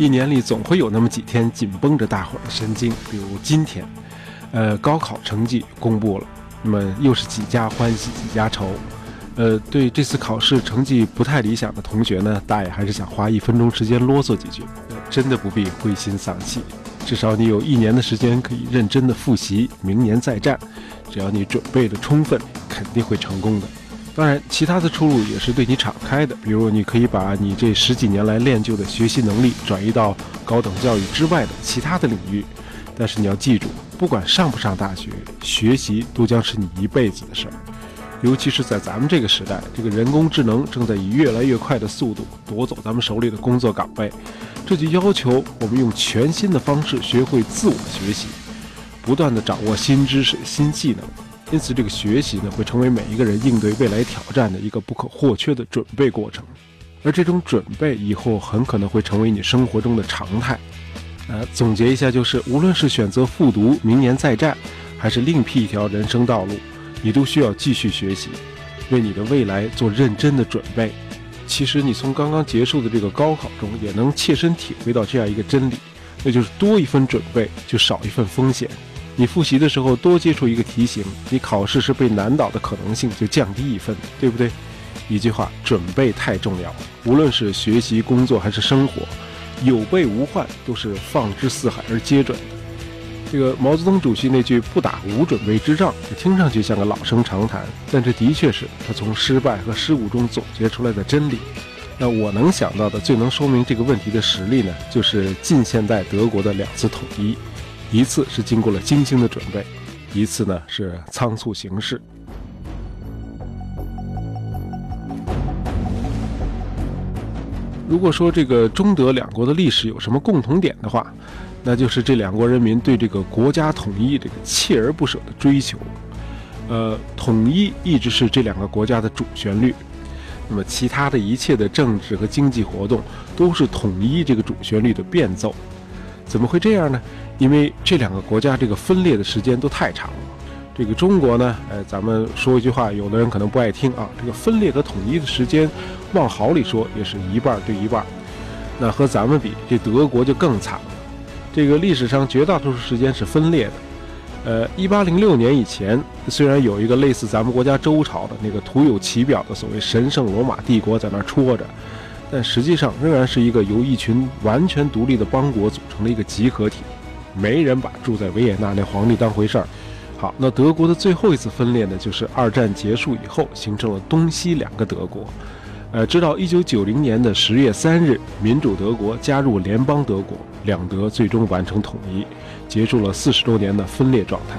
一年里总会有那么几天紧绷着大伙儿的神经，比如今天，呃，高考成绩公布了，那么又是几家欢喜几家愁。呃，对这次考试成绩不太理想的同学呢，大爷还是想花一分钟时间啰嗦几句，真的不必灰心丧气，至少你有一年的时间可以认真的复习，明年再战。只要你准备的充分，肯定会成功的。当然，其他的出路也是对你敞开的。比如，你可以把你这十几年来练就的学习能力转移到高等教育之外的其他的领域。但是你要记住，不管上不上大学，学习都将是你一辈子的事儿。尤其是在咱们这个时代，这个人工智能正在以越来越快的速度夺走咱们手里的工作岗位，这就要求我们用全新的方式学会自我学习，不断的掌握新知识、新技能。因此，这个学习呢，会成为每一个人应对未来挑战的一个不可或缺的准备过程，而这种准备以后很可能会成为你生活中的常态。呃，总结一下，就是无论是选择复读、明年再战，还是另辟一条人生道路，你都需要继续学习，为你的未来做认真的准备。其实，你从刚刚结束的这个高考中，也能切身体会到这样一个真理，那就是多一份准备，就少一份风险。你复习的时候多接触一个题型，你考试时被难倒的可能性就降低一分，对不对？一句话，准备太重要。无论是学习、工作还是生活，有备无患都是放之四海而皆准的。这个毛泽东主席那句“不打无准备之仗”，听上去像个老生常谈，但这的确是他从失败和失误中总结出来的真理。那我能想到的最能说明这个问题的实例呢，就是近现代德国的两次统一。一次是经过了精心的准备，一次呢是仓促行事。如果说这个中德两国的历史有什么共同点的话，那就是这两国人民对这个国家统一这个锲而不舍的追求。呃，统一一直是这两个国家的主旋律，那么其他的一切的政治和经济活动都是统一这个主旋律的变奏。怎么会这样呢？因为这两个国家这个分裂的时间都太长了，这个中国呢，呃，咱们说一句话，有的人可能不爱听啊。这个分裂和统一的时间，往好里说也是一半对一半。那和咱们比，这德国就更惨了。这个历史上绝大多数时间是分裂的。呃，一八零六年以前，虽然有一个类似咱们国家周朝的那个徒有其表的所谓神圣罗马帝国在那儿戳着，但实际上仍然是一个由一群完全独立的邦国组成的一个集合体。没人把住在维也纳那皇帝当回事儿。好，那德国的最后一次分裂呢，就是二战结束以后形成了东西两个德国。呃，直到一九九零年的十月三日，民主德国加入联邦德国，两德最终完成统一，结束了四十多年的分裂状态。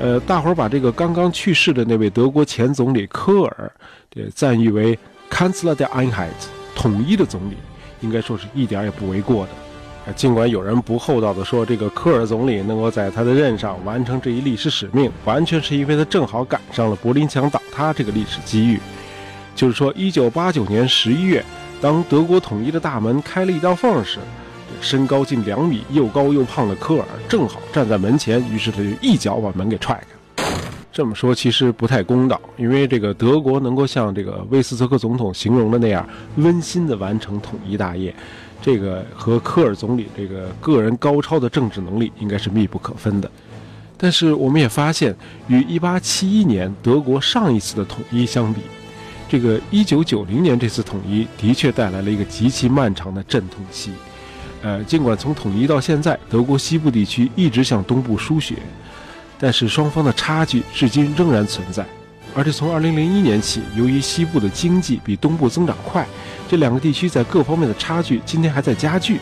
呃，大伙儿把这个刚刚去世的那位德国前总理科尔，这赞誉为 “Kanzler der Einheit”。统一的总理，应该说是一点也不为过的。尽管有人不厚道的说，这个科尔总理能够在他的任上完成这一历史使命，完全是因为他正好赶上了柏林墙倒塌这个历史机遇。就是说，一九八九年十一月，当德国统一的大门开了一道缝时，身高近两米、又高又胖的科尔正好站在门前，于是他就一脚把门给踹开。这么说其实不太公道，因为这个德国能够像这个威斯特克总统形容的那样温馨地完成统一大业，这个和科尔总理这个个人高超的政治能力应该是密不可分的。但是我们也发现，与1871年德国上一次的统一相比，这个1990年这次统一的确带来了一个极其漫长的阵痛期。呃，尽管从统一到现在，德国西部地区一直向东部输血。但是双方的差距至今仍然存在，而且从2001年起，由于西部的经济比东部增长快，这两个地区在各方面的差距今天还在加剧。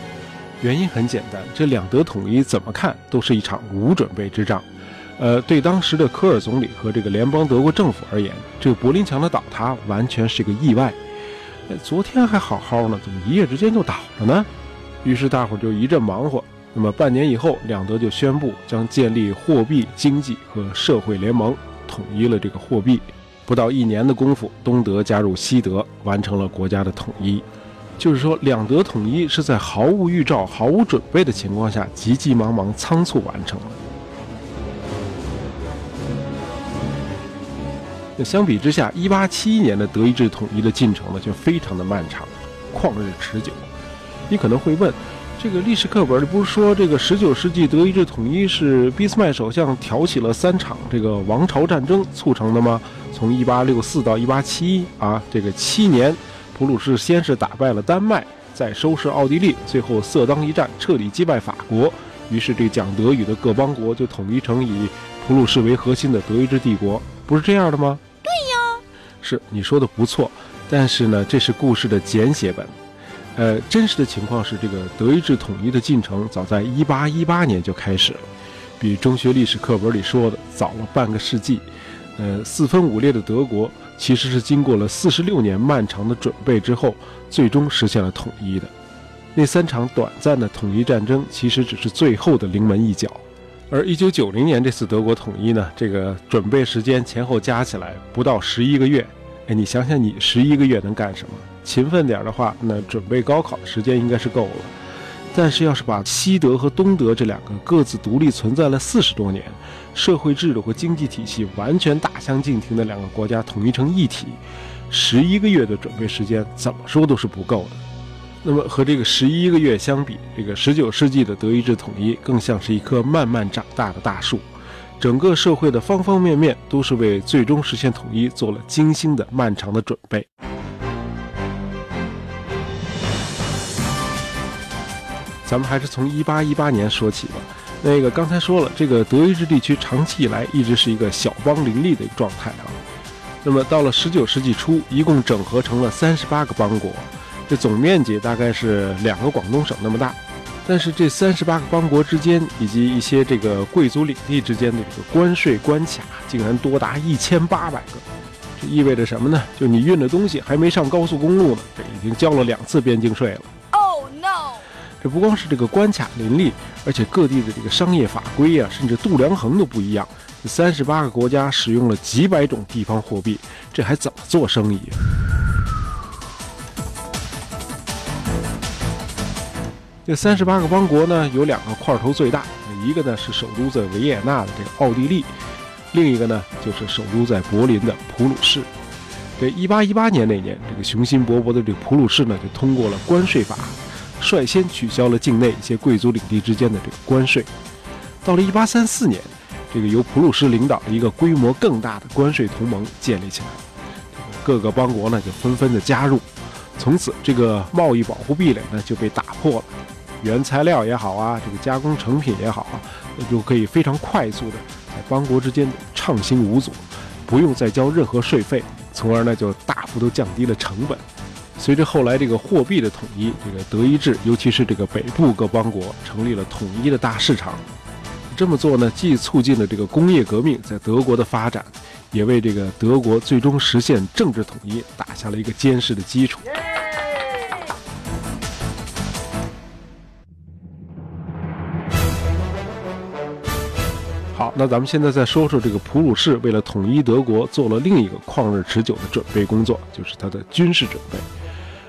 原因很简单，这两德统一怎么看都是一场无准备之仗。呃，对当时的科尔总理和这个联邦德国政府而言，这个柏林墙的倒塌完全是个意外。昨天还好好呢，怎么一夜之间就倒了呢？于是大伙就一阵忙活。那么半年以后，两德就宣布将建立货币、经济和社会联盟，统一了这个货币。不到一年的功夫，东德加入西德，完成了国家的统一。就是说，两德统一是在毫无预兆、毫无准备的情况下，急急忙忙、仓促完成了。那相比之下，一八七一年的德意志统一的进程呢，就非常的漫长，旷日持久。你可能会问，这个历史课本里不是说这个十九世纪德意志统一是俾斯麦首相挑起了三场这个王朝战争促成的吗？从一八六四到一八七一啊，这个七年，普鲁士先是打败了丹麦，再收拾奥地利，最后色当一战彻底击败法国，于是这讲德语的各邦国就统一成以普鲁士为核心的德意志帝国，不是这样的吗？对呀是你说的不错，但是呢，这是故事的简写本。呃，真实的情况是，这个德意志统一的进程早在1818年就开始了，比中学历史课本里说的早了半个世纪。呃，四分五裂的德国其实是经过了46年漫长的准备之后，最终实现了统一的。那三场短暂的统一战争其实只是最后的临门一脚，而1990年这次德国统一呢，这个准备时间前后加起来不到十一个月。哎，你想想，你十一个月能干什么？勤奋点的话，那准备高考的时间应该是够了。但是，要是把西德和东德这两个各自独立存在了四十多年、社会制度和经济体系完全大相径庭的两个国家统一成一体，十一个月的准备时间怎么说都是不够的。那么，和这个十一个月相比，这个十九世纪的德意志统一更像是一棵慢慢长大的大树。整个社会的方方面面都是为最终实现统一做了精心的、漫长的准备。咱们还是从一八一八年说起吧。那个刚才说了，这个德意志地区长期以来一直是一个小邦林立的一个状态啊。那么到了十九世纪初，一共整合成了三十八个邦国，这总面积大概是两个广东省那么大。但是这三十八个邦国之间，以及一些这个贵族领地之间的这个关税关卡，竟然多达一千八百个。这意味着什么呢？就你运的东西还没上高速公路呢，这已经交了两次边境税了。Oh no！这不光是这个关卡林立，而且各地的这个商业法规啊，甚至度量衡都不一样。这三十八个国家使用了几百种地方货币，这还怎么做生意？这三十八个邦国呢，有两个块头最大，一个呢是首都在维也纳的这个奥地利，另一个呢就是首都在柏林的普鲁士。这一八一八年那年，这个雄心勃勃的这个普鲁士呢，就通过了关税法，率先取消了境内一些贵族领地之间的这个关税。到了一八三四年，这个由普鲁士领导的一个规模更大的关税同盟建立起来，各个邦国呢就纷纷的加入，从此这个贸易保护壁垒呢就被打破了。原材料也好啊，这个加工成品也好啊，那就可以非常快速的在邦国之间畅行无阻，不用再交任何税费，从而呢就大幅度降低了成本。随着后来这个货币的统一，这个德意志，尤其是这个北部各邦国，成立了统一的大市场。这么做呢，既促进了这个工业革命在德国的发展，也为这个德国最终实现政治统一打下了一个坚实的基础。那咱们现在再说说这个普鲁士为了统一德国做了另一个旷日持久的准备工作，就是他的军事准备。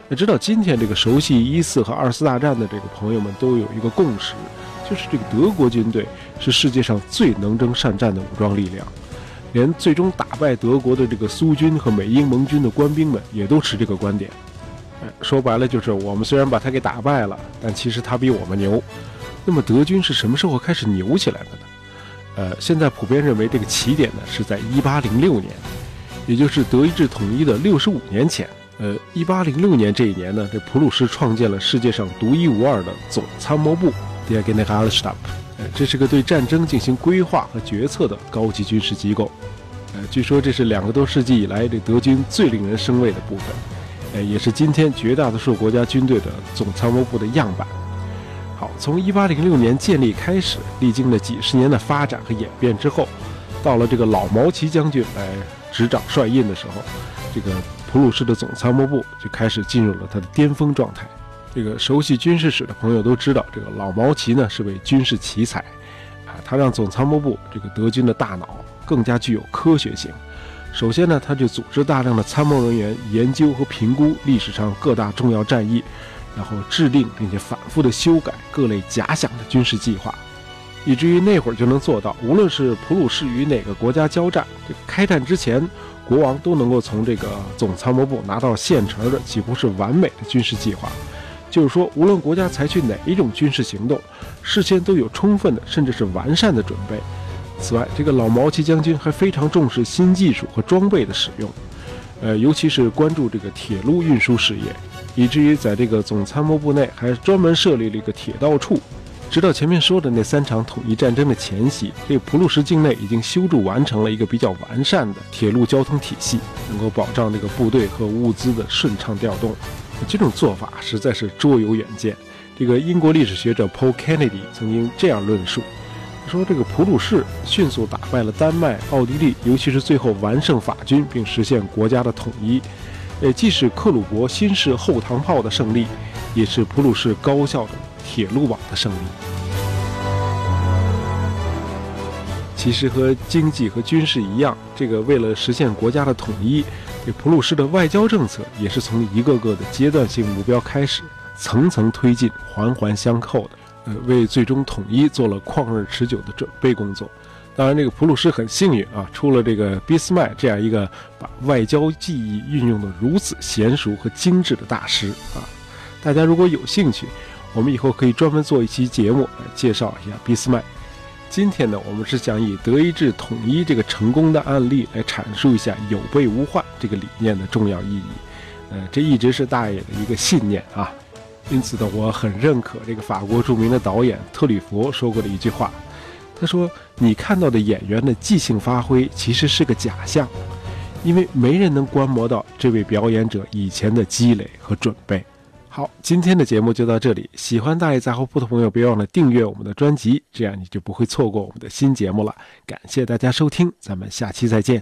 那直到今天，这个熟悉一四和二次大战的这个朋友们都有一个共识，就是这个德国军队是世界上最能征善战的武装力量。连最终打败德国的这个苏军和美英盟军的官兵们也都持这个观点。哎，说白了就是我们虽然把他给打败了，但其实他比我们牛。那么德军是什么时候开始牛起来的呢？呃，现在普遍认为这个起点呢是在1806年，也就是德意志统一的65年前。呃，1806年这一年呢，这普鲁士创建了世界上独一无二的总参谋部 （Der Generalstab）。呃，这是个对战争进行规划和决策的高级军事机构。呃，据说这是两个多世纪以来这德军最令人生畏的部分，呃，也是今天绝大多数国家军队的总参谋部的样板。好，从一八零六年建立开始，历经了几十年的发展和演变之后，到了这个老毛奇将军来执掌帅印的时候，这个普鲁士的总参谋部就开始进入了它的巅峰状态。这个熟悉军事史的朋友都知道，这个老毛奇呢是位军事奇才，啊，他让总参谋部这个德军的大脑更加具有科学性。首先呢，他就组织大量的参谋人员研究和评估历史上各大重要战役。然后制定并且反复的修改各类假想的军事计划，以至于那会儿就能做到，无论是普鲁士与哪个国家交战，这开战之前，国王都能够从这个总参谋部拿到现成的几乎是完美的军事计划。就是说，无论国家采取哪一种军事行动，事先都有充分的甚至是完善的准备。此外，这个老毛奇将军还非常重视新技术和装备的使用，呃，尤其是关注这个铁路运输事业，以至于在这个总参谋部内还专门设立了一个铁道处。直到前面说的那三场统一战争的前夕，这个普鲁士境内已经修筑完成了一个比较完善的铁路交通体系，能够保障这个部队和物资的顺畅调动。这种做法实在是卓有远见。这个英国历史学者 Paul Kennedy 曾经这样论述：说这个普鲁士迅速打败了丹麦、奥地利，尤其是最后完胜法军，并实现国家的统一。呃，既是克虏伯新式后膛炮的胜利，也是普鲁士高效的。铁路网的胜利，其实和经济和军事一样，这个为了实现国家的统一，这普鲁士的外交政策也是从一个个的阶段性目标开始，层层推进，环环相扣的，呃，为最终统一做了旷日持久的准备工作。当然，这个普鲁士很幸运啊，出了这个俾斯麦这样一个把外交技艺运用的如此娴熟和精致的大师啊。大家如果有兴趣。我们以后可以专门做一期节目来介绍一下俾斯麦。今天呢，我们是想以德意志统一这个成功的案例来阐述一下有备无患这个理念的重要意义。呃，这一直是大爷的一个信念啊。因此呢，我很认可这个法国著名的导演特吕弗说过的一句话。他说：“你看到的演员的即兴发挥其实是个假象，因为没人能观摩到这位表演者以前的积累和准备。”好，今天的节目就到这里。喜欢大爷杂货铺的朋友，别忘了订阅我们的专辑，这样你就不会错过我们的新节目了。感谢大家收听，咱们下期再见。